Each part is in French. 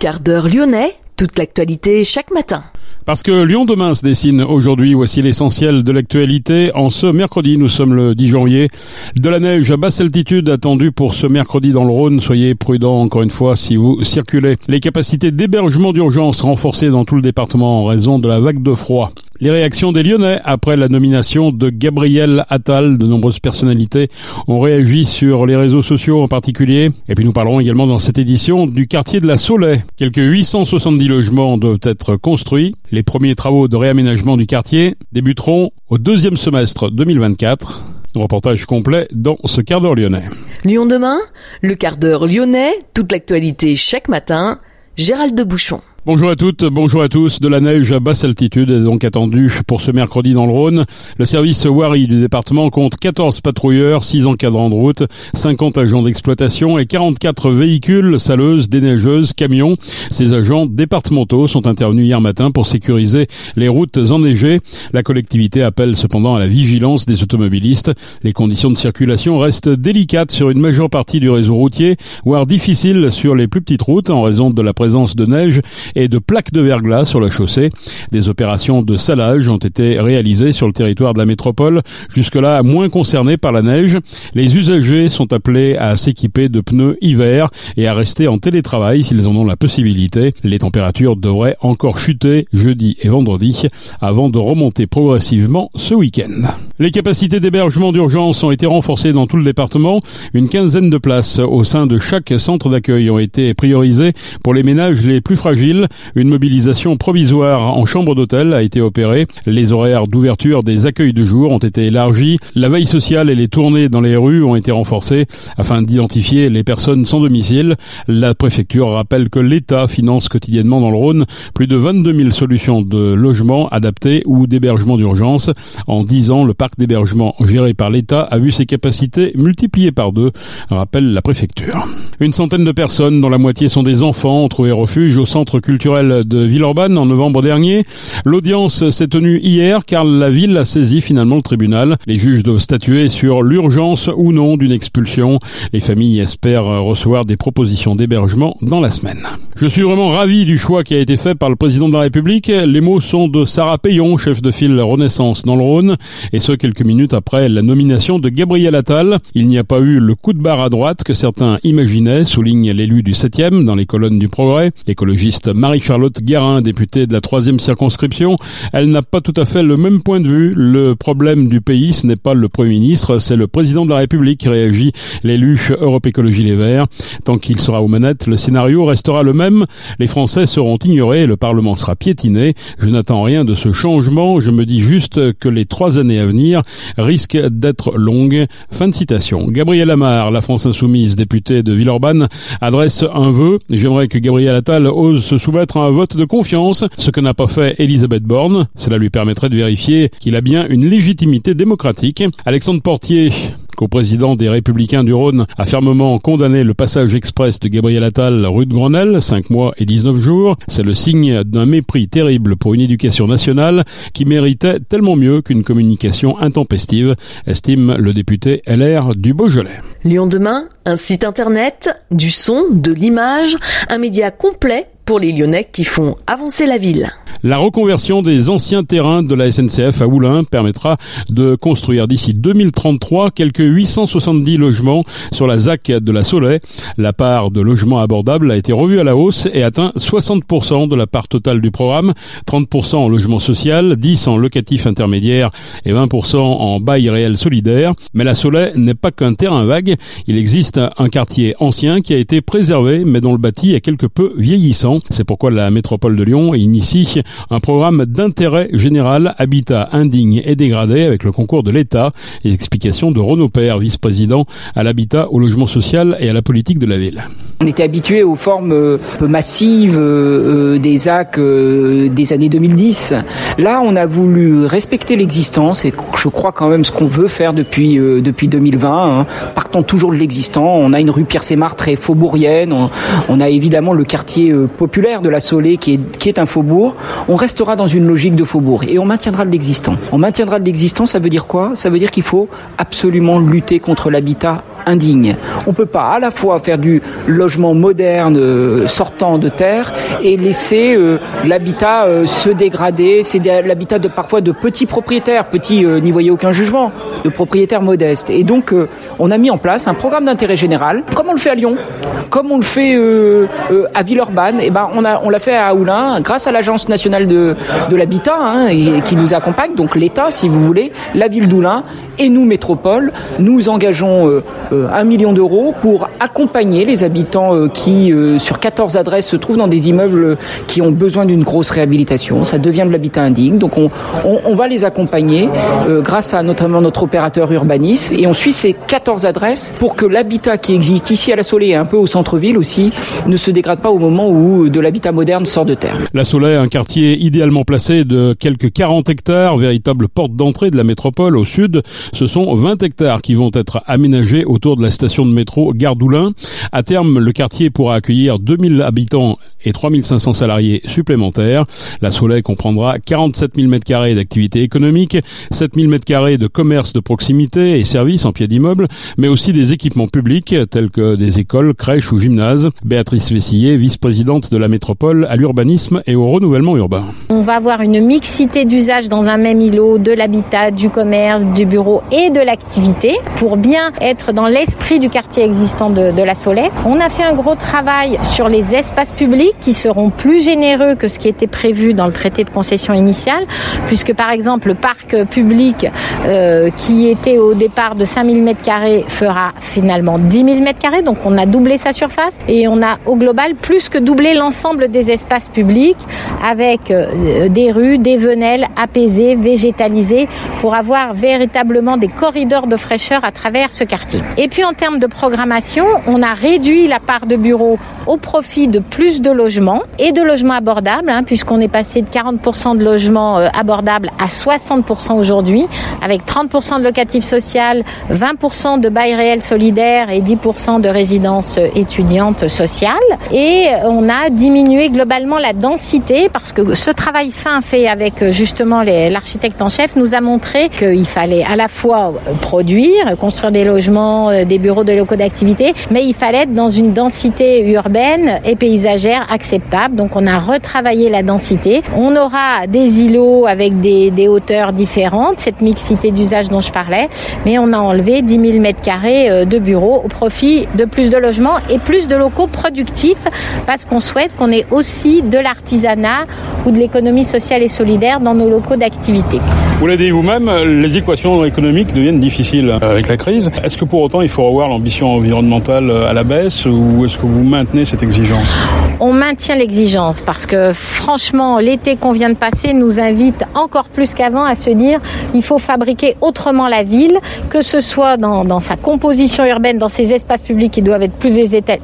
Quart d'heure lyonnais, toute l'actualité chaque matin. Parce que Lyon demain se dessine aujourd'hui, voici l'essentiel de l'actualité. En ce mercredi, nous sommes le 10 janvier. De la neige à basse altitude attendue pour ce mercredi dans le Rhône. Soyez prudents encore une fois si vous circulez. Les capacités d'hébergement d'urgence renforcées dans tout le département en raison de la vague de froid. Les réactions des Lyonnais après la nomination de Gabriel Attal, de nombreuses personnalités ont réagi sur les réseaux sociaux en particulier. Et puis nous parlerons également dans cette édition du quartier de la Soleil. Quelques 870 logements doivent être construits. Les premiers travaux de réaménagement du quartier débuteront au deuxième semestre 2024. Reportage complet dans ce quart d'heure lyonnais. Lyon demain, le quart d'heure lyonnais, toute l'actualité chaque matin. Gérald de Bouchon. Bonjour à toutes, bonjour à tous. De la neige à basse altitude est donc attendue pour ce mercredi dans le Rhône. Le service Wari du département compte 14 patrouilleurs, 6 encadrants de route, 50 agents d'exploitation et 44 véhicules, saleuses, déneigeuses, camions. Ces agents départementaux sont intervenus hier matin pour sécuriser les routes enneigées. La collectivité appelle cependant à la vigilance des automobilistes. Les conditions de circulation restent délicates sur une majeure partie du réseau routier, voire difficiles sur les plus petites routes en raison de la présence de neige et de plaques de verglas sur la chaussée. Des opérations de salage ont été réalisées sur le territoire de la métropole, jusque-là moins concernés par la neige. Les usagers sont appelés à s'équiper de pneus hiver et à rester en télétravail s'ils en ont la possibilité. Les températures devraient encore chuter jeudi et vendredi avant de remonter progressivement ce week-end. Les capacités d'hébergement d'urgence ont été renforcées dans tout le département. Une quinzaine de places au sein de chaque centre d'accueil ont été priorisées pour les ménages les plus fragiles une mobilisation provisoire en chambre d'hôtel a été opérée. Les horaires d'ouverture des accueils de jour ont été élargis. La veille sociale et les tournées dans les rues ont été renforcées afin d'identifier les personnes sans domicile. La préfecture rappelle que l'État finance quotidiennement dans le Rhône plus de 22 000 solutions de logement adaptés ou d'hébergement d'urgence. En 10 ans, le parc d'hébergement géré par l'État a vu ses capacités multipliées par deux, rappelle la préfecture. Une centaine de personnes, dont la moitié sont des enfants, ont trouvé refuge au centre de Villeurbanne en novembre dernier. L'audience s'est tenue hier car la ville a saisi finalement le tribunal. Les juges doivent statuer sur l'urgence ou non d'une expulsion. Les familles espèrent recevoir des propositions d'hébergement dans la semaine. Je suis vraiment ravi du choix qui a été fait par le président de la République. Les mots sont de Sarah Payon, chef de file Renaissance dans le Rhône, et ce quelques minutes après la nomination de Gabriel Attal. Il n'y a pas eu le coup de barre à droite que certains imaginaient, souligne l'élu du 7e dans les colonnes du Progrès. L'écologiste Marie-Charlotte Guérin, députée de la troisième circonscription, elle n'a pas tout à fait le même point de vue. Le problème du pays, ce n'est pas le Premier ministre, c'est le président de la République, réagit l'élu Europe Écologie Les Verts. Tant qu'il sera aux manettes, le scénario restera le même. Les Français seront ignorés le Parlement sera piétiné. Je n'attends rien de ce changement. Je me dis juste que les trois années à venir risquent d'être longues. Fin de citation. Gabriel Amar, la France Insoumise, députée de Villeurbanne, adresse un vœu. J'aimerais que Gabriel Attal ose se soumettre à un vote de confiance, ce que n'a pas fait Elisabeth Borne. Cela lui permettrait de vérifier qu'il a bien une légitimité démocratique. Alexandre Portier, co-président des Républicains du Rhône, a fermement condamné le passage express de Gabriel Attal rue de Grenelle, 5 mois et 19 jours. C'est le signe d'un mépris terrible pour une éducation nationale qui méritait tellement mieux qu'une communication intempestive, estime le député LR du Beaujolais. Lyon demain, un site internet, du son, de l'image, un média complet pour les Lyonnais qui font avancer la ville. La reconversion des anciens terrains de la SNCF à Oulin permettra de construire d'ici 2033 quelques 870 logements sur la ZAC de la Soleil. La part de logements abordables a été revue à la hausse et atteint 60% de la part totale du programme, 30% en logement social, 10 en locatif intermédiaire et 20% en bail réel solidaire. Mais la Soleil n'est pas qu'un terrain vague. Il existe un quartier ancien qui a été préservé mais dont le bâti est quelque peu vieillissant. C'est pourquoi la métropole de Lyon initie un programme d'intérêt général habitat indigne et dégradé avec le concours de l'État. Les explications de Renaud Père, vice-président à l'habitat, au logement social et à la politique de la ville. On était habitué aux formes euh, peu massives euh, euh, des AC des années 2010. Là, on a voulu respecter l'existence et je crois quand même ce qu'on veut faire depuis depuis 2020. Hein. Partant toujours de l'existant, on a une rue Pierre Sémar très faubourienne. On, a évidemment le quartier populaire de la Solée qui est qui est un faubourg. On restera dans une logique de faubourg et on maintiendra de l'existant. On maintiendra de l'existant, ça veut dire quoi? Ça veut dire qu'il faut absolument lutter contre l'habitat indigne. On peut pas à la fois faire du logement moderne euh, sortant de terre et laisser euh, l'habitat euh, se dégrader. C'est l'habitat de parfois de petits propriétaires, petits n'y voyez aucun jugement, de propriétaires modestes. Et donc on a mis en place un programme d'intérêt général, comme on le fait à Lyon, comme on le fait à Villeurbanne. Et ben on l'a fait à Oulin grâce à l'agence nationale de l'habitat hein, qui nous accompagne, donc l'État si vous voulez, la ville d'Oulin et nous métropole, nous engageons un million d'euros pour accompagner les habitants euh, qui, euh, sur 14 adresses, se trouvent dans des immeubles qui ont besoin d'une grosse réhabilitation. Ça devient de l'habitat indigne. Donc on, on, va les accompagner euh, grâce à notamment notre opérateur Urbanis et on suit ces 14 adresses pour que l'habitat qui existe ici à la Soleil et un peu au centre-ville aussi ne se dégrade pas au moment où de l'habitat moderne sort de terre. La Soleil, un quartier idéalement placé de quelques 40 hectares, véritable porte d'entrée de la métropole au sud. Ce sont 20 hectares qui vont être aménagés autour de la station de métro Gardoulin. À terme, le quartier pourra accueillir 2000 habitants et 3500 salariés supplémentaires. La Soleil comprendra 47 000 m2 d'activité économique, 7 000 m2 de commerce de proximité et services en pied d'immeuble, mais aussi des équipements publics tels que des écoles, crèches ou gymnases. Béatrice Vessillier, vice-présidente de la métropole à l'urbanisme et au renouvellement urbain. On va avoir une mixité d'usages dans un même îlot de l'habitat, du commerce, du bureau et de l'activité pour bien être dans l'esprit du quartier existant de, la Soleil. On a fait un gros travail sur les espaces publics qui seront plus généreux que ce qui était prévu dans le traité de concession initiale, puisque par exemple le parc public euh, qui était au départ de 5000 m2 fera finalement 10 000 m2, donc on a doublé sa surface et on a au global plus que doublé l'ensemble des espaces publics avec euh, des rues, des venelles apaisées, végétalisées pour avoir véritablement des corridors de fraîcheur à travers ce quartier. Et puis en termes de programmation, on a réduit la part de bureaux au profit de plus de logements et de logements abordables, hein, puisqu'on est passé de 40% de logements euh, abordables à 60% aujourd'hui, avec 30% de locatif social, 20% de bail réel solidaire et 10% de résidences étudiantes sociales. Et on a diminué globalement la densité parce que ce travail fin fait avec euh, justement l'architecte en chef nous a montré qu'il fallait à la fois produire, construire des logements, euh, des bureaux de locaux d'activité, mais il fallait être dans une densité urbaine et paysagère acceptable. Donc on a retravaillé la densité. On aura des îlots avec des, des hauteurs différentes, cette mixité d'usage dont je parlais, mais on a enlevé 10 000 mètres carrés euh, de bureaux au profit de plus de logements et plus de locaux productifs parce qu'on souhaite qu'on ait aussi de l'artisanat ou de l'économie sociale et solidaire dans nos locaux d'activité. Vous l'avez dit vous-même, les équations économiques deviennent difficiles avec la crise. Est-ce que pour autant il faut revoir l'ambition environnementale à la baisse ou est-ce que vous maintenez cette exigence? On maintient l'exigence parce que franchement, l'été qu'on vient de passer nous invite encore plus qu'avant à se dire il faut fabriquer autrement la ville, que ce soit dans sa composition urbaine, dans ses espaces publics qui doivent être plus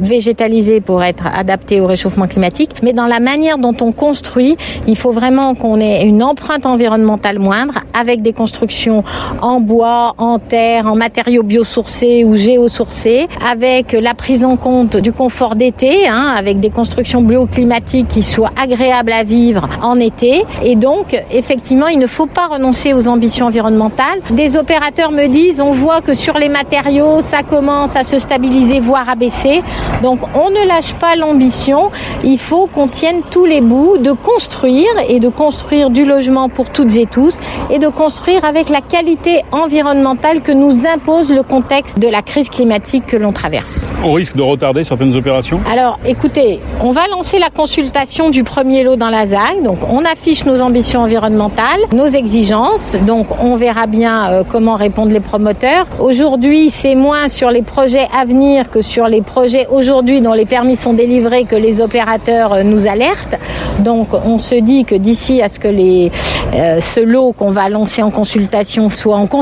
végétalisés pour être adaptés au réchauffement climatique, mais dans la manière dont on construit, il faut vraiment qu'on ait une empreinte environnementale moindre avec des constructions en bois, en terre, en matériaux biosourcés ou géosourcés, avec la prise en compte du confort d'été, hein, avec des constructions bioclimatiques qui soient agréables à vivre en été. Et donc, effectivement, il ne faut pas renoncer aux ambitions environnementales. Des opérateurs me disent, on voit que sur les matériaux, ça commence à se stabiliser, voire à baisser. Donc, on ne lâche pas l'ambition. Il faut qu'on tienne tous les bouts de construire et de construire du logement pour toutes et tous et de construire avec la qualité environnementale que nous impose le contexte de la crise climatique que l'on traverse. On risque de retarder certaines opérations Alors, écoutez, on va lancer la consultation du premier lot dans la ZAG. Donc, on affiche nos ambitions environnementales, nos exigences. Donc, on verra bien euh, comment répondent les promoteurs. Aujourd'hui, c'est moins sur les projets à venir que sur les projets aujourd'hui dont les permis sont délivrés que les opérateurs euh, nous alertent. Donc, on se dit que d'ici à ce que les, euh, ce lot qu'on va lancer en consultation soit en consultation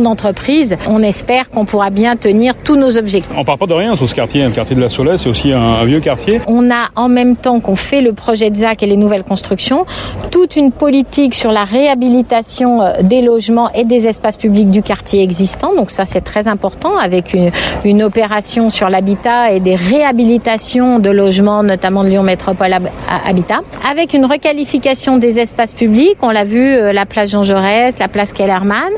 d'entreprise, on espère qu'on pourra bien tenir tous nos objectifs. On part pas de rien sur ce quartier, le quartier de la Soleil, c'est aussi un, vieux quartier. On a en même temps qu'on fait le projet de ZAC et les nouvelles constructions, toute une politique sur la réhabilitation euh, des logements et des espaces publics du quartier existant. Donc ça c'est très important avec une, une opération sur l'habitat et des réhabilitations de logements, notamment de Lyon Métropole Habitat, avec une requalification des espaces publics. On l'a vu, euh, la place Jean Jaurès, la place Kellerman,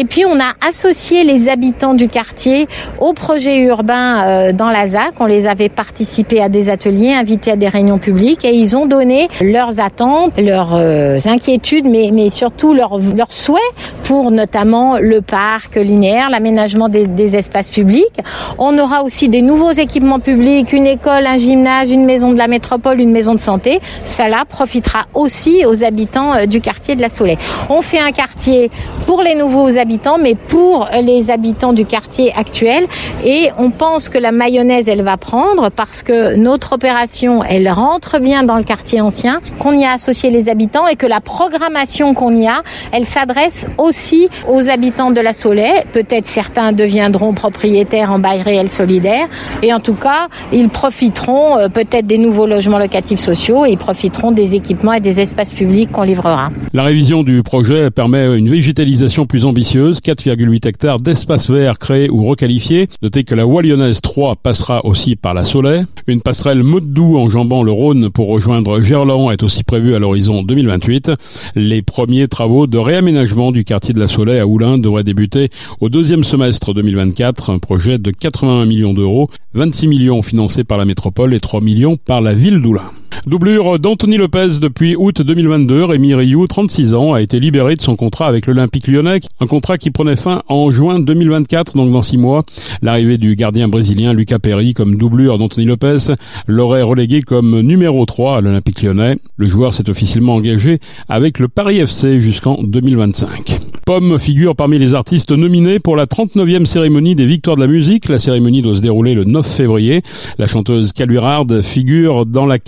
Et puis on a associé les habitants du quartier au projet urbain euh, dans la ZAC. On les avait participé à des ateliers, invités à des réunions publiques et ils ont donné leurs attentes, leurs euh, inquiétudes, mais, surtout leurs, leurs souhaits pour notamment le parc linéaire, l'aménagement des, des espaces publics. On aura aussi des nouveaux équipements publics, une école, un gymnase, une maison de la métropole, une maison de santé. Cela profitera aussi aux habitants euh, du quartier de la Soleil. On fait un quartier pour les nouveaux habitants, mais pour les habitants du quartier actuel. Et on pense que la mayonnaise, elle va prendre parce que notre opération, elle rentre bien dans le quartier ancien, qu'on y a associé les habitants et que la programmation qu'on y a, elle s'adresse aussi aux habitants de la Soleil. Peut-être certains deviendront propriétaires en bail réel solidaire. Et en tout cas, ils profiteront euh, peut-être des nouveaux logements locatifs sociaux et ils profiteront des équipements et des espaces publics qu'on livrera. La révision du projet permet une végétalisation plus ambitieuse, 4,8 hectares d'espaces verts créés ou requalifiés. Notez que la Voie lyonnaise 3 passera aussi par la Soleil. Une passerelle Motte-Doux enjambant le Rhône pour rejoindre Gerland est aussi prévue à l'horizon 2028. Les premiers travaux de réaménagement du quartier de la Soleil à Oulin devraient débuter au deuxième semestre 2024. Un projet de 81 millions d'euros, 26 millions financés par la métropole et 3 millions par la ville d'Oulin. Doublure d'Anthony Lopez depuis août 2022, Rémi Rioux, 36 ans, a été libéré de son contrat avec l'Olympique lyonnais, un contrat qui prenait fin en juin 2024, donc dans six mois. L'arrivée du gardien brésilien Lucas Perry comme doublure d'Anthony Lopez l'aurait relégué comme numéro 3 à l'Olympique lyonnais. Le joueur s'est officiellement engagé avec le Paris FC jusqu'en 2025. Pomme figure parmi les artistes nominés pour la 39e cérémonie des Victoires de la musique. La cérémonie doit se dérouler le 9 février. La chanteuse Caluirard figure dans la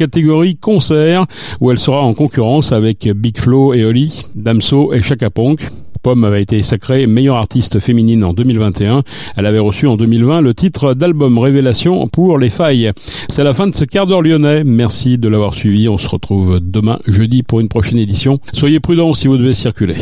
concert où elle sera en concurrence avec Big Flo et Oli, Damso et Chaka Ponk. Pomme avait été sacrée meilleure artiste féminine en 2021. Elle avait reçu en 2020 le titre d'album révélation pour Les Failles. C'est la fin de ce quart d'heure lyonnais. Merci de l'avoir suivi. On se retrouve demain jeudi pour une prochaine édition. Soyez prudents si vous devez circuler.